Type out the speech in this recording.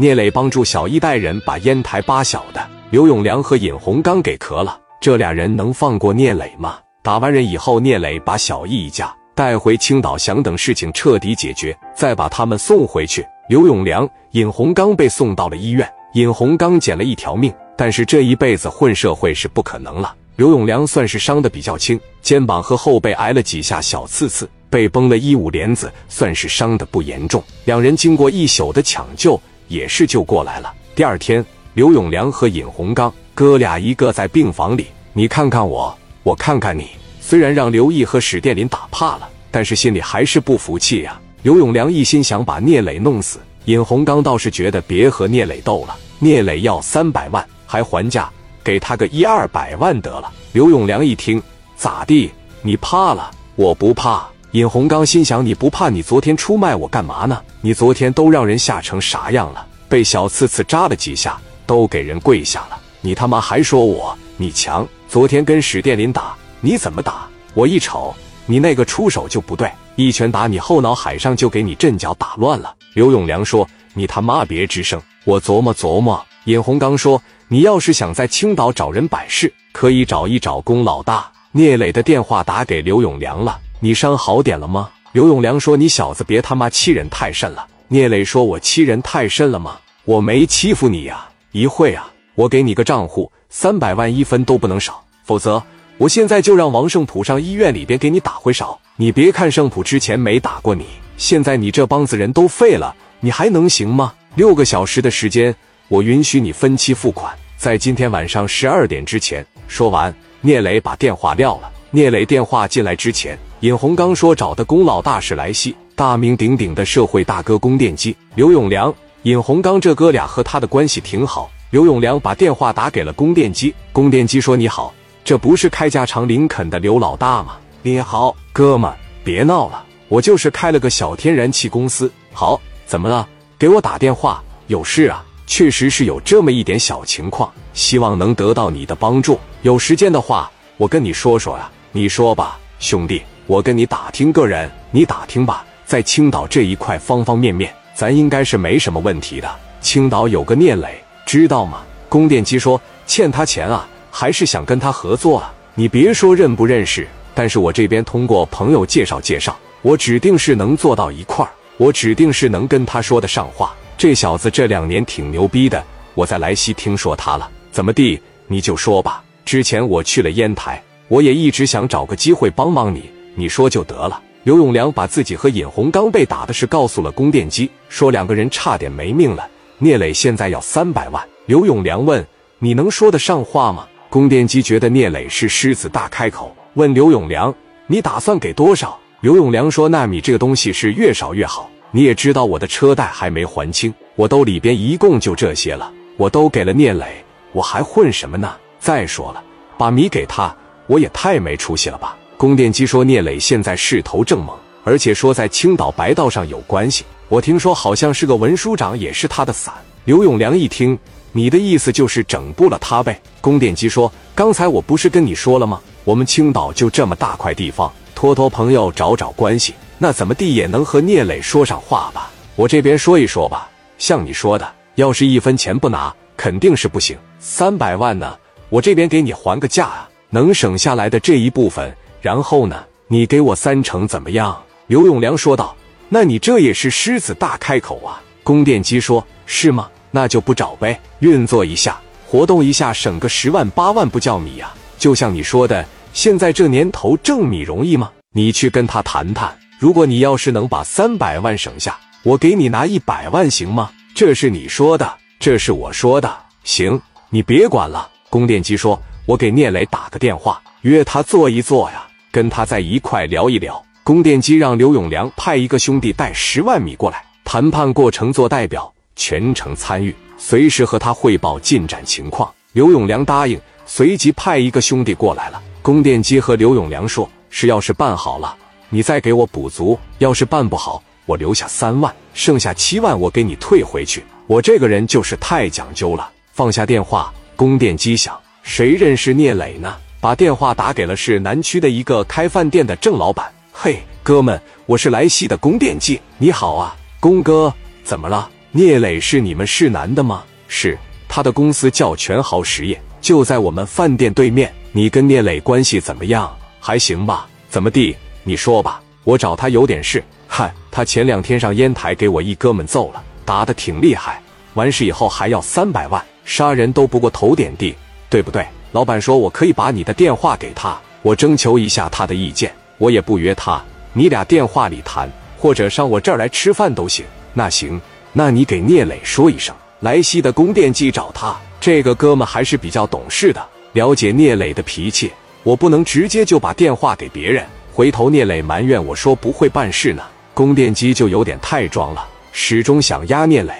聂磊帮助小一代人把烟台八小的刘永良和尹洪刚给磕了，这俩人能放过聂磊吗？打完人以后，聂磊把小易一家带回青岛，想等事情彻底解决，再把他们送回去。刘永良、尹洪刚被送到了医院，尹洪刚捡了一条命，但是这一辈子混社会是不可能了。刘永良算是伤的比较轻，肩膀和后背挨了几下小刺刺，被崩了衣物帘子，算是伤的不严重。两人经过一宿的抢救，也是救过来了。第二天，刘永良和尹洪刚哥俩一个在病房里，你看看我，我看看你。虽然让刘毅和史殿林打怕了，但是心里还是不服气呀。刘永良一心想把聂磊弄死，尹洪刚倒是觉得别和聂磊斗了。聂磊要三百万，还还价。给他个一二百万得了。刘永良一听，咋地？你怕了？我不怕。尹洪刚心想：你不怕？你昨天出卖我干嘛呢？你昨天都让人吓成啥样了？被小刺刺扎了几下，都给人跪下了。你他妈还说我你强？昨天跟史殿林打，你怎么打？我一瞅，你那个出手就不对，一拳打你后脑海上，就给你阵脚打乱了。刘永良说：“你他妈别吱声，我琢磨琢磨。”尹洪刚说。你要是想在青岛找人摆事，可以找一找龚老大。聂磊的电话打给刘永良了，你伤好点了吗？刘永良说：“你小子别他妈欺人太甚了。”聂磊说：“我欺人太甚了吗？我没欺负你呀！一会啊，我给你个账户，三百万一分都不能少，否则我现在就让王胜普上医院里边给你打回勺。你别看胜普之前没打过你，现在你这帮子人都废了，你还能行吗？六个小时的时间。”我允许你分期付款，在今天晚上十二点之前。说完，聂磊把电话撂了。聂磊电话进来之前，尹洪刚说找的龚老大是来西，大名鼎鼎的社会大哥龚电机。刘永良、尹洪刚这哥俩和他的关系挺好。刘永良把电话打给了龚电机，龚电机说：“你好，这不是开家长林肯的刘老大吗？你好，哥们，别闹了，我就是开了个小天然气公司。好，怎么了？给我打电话，有事啊？”确实是有这么一点小情况，希望能得到你的帮助。有时间的话，我跟你说说啊。你说吧，兄弟，我跟你打听个人，你打听吧。在青岛这一块方方面面，咱应该是没什么问题的。青岛有个聂磊，知道吗？供电机说欠他钱啊，还是想跟他合作啊。你别说认不认识，但是我这边通过朋友介绍介绍，我指定是能做到一块儿，我指定是能跟他说得上话。这小子这两年挺牛逼的，我在莱西听说他了。怎么地，你就说吧。之前我去了烟台，我也一直想找个机会帮帮你，你说就得了。刘永良把自己和尹洪刚被打的事告诉了供电机，说两个人差点没命了。聂磊现在要三百万。刘永良问：“你能说得上话吗？”供电机觉得聂磊是狮子大开口，问刘永良：“你打算给多少？”刘永良说：“纳米这个东西是越少越好。”你也知道我的车贷还没还清，我兜里边一共就这些了，我都给了聂磊，我还混什么呢？再说了，把米给他，我也太没出息了吧！宫殿机说聂磊现在势头正猛，而且说在青岛白道上有关系，我听说好像是个文书长，也是他的伞。刘永良一听，你的意思就是整不了他呗？宫殿机说，刚才我不是跟你说了吗？我们青岛就这么大块地方，托托朋友，找找关系。那怎么地也能和聂磊说上话吧？我这边说一说吧。像你说的，要是一分钱不拿，肯定是不行。三百万呢，我这边给你还个价啊，能省下来的这一部分，然后呢，你给我三成怎么样？刘永良说道。那你这也是狮子大开口啊！供电机说：是吗？那就不找呗，运作一下，活动一下，省个十万八万不叫米呀。就像你说的，现在这年头挣米容易吗？你去跟他谈谈。如果你要是能把三百万省下，我给你拿一百万，行吗？这是你说的，这是我说的。行，你别管了。供电机说：“我给聂磊打个电话，约他坐一坐呀，跟他在一块聊一聊。”供电机让刘永良派一个兄弟带十万米过来，谈判过程做代表，全程参与，随时和他汇报进展情况。刘永良答应，随即派一个兄弟过来了。供电机和刘永良说：“是要是办好了。”你再给我补足，要是办不好，我留下三万，剩下七万我给你退回去。我这个人就是太讲究了。放下电话，供电机响，谁认识聂磊呢？把电话打给了市南区的一个开饭店的郑老板。嘿，哥们，我是莱西的供电机，你好啊，龚哥，怎么了？聂磊是你们市南的吗？是，他的公司叫全豪实业，就在我们饭店对面。你跟聂磊关系怎么样？还行吧？怎么地？你说吧。我找他有点事。嗨，他前两天上烟台给我一哥们揍了，打得挺厉害。完事以后还要三百万，杀人都不过头点地，对不对？老板说我可以把你的电话给他，我征求一下他的意见。我也不约他，你俩电话里谈，或者上我这儿来吃饭都行。那行，那你给聂磊说一声，莱西的供电机找他。这个哥们还是比较懂事的，了解聂磊的脾气。我不能直接就把电话给别人，回头聂磊埋怨我说不会办事呢。供电机就有点太装了，始终想压聂磊。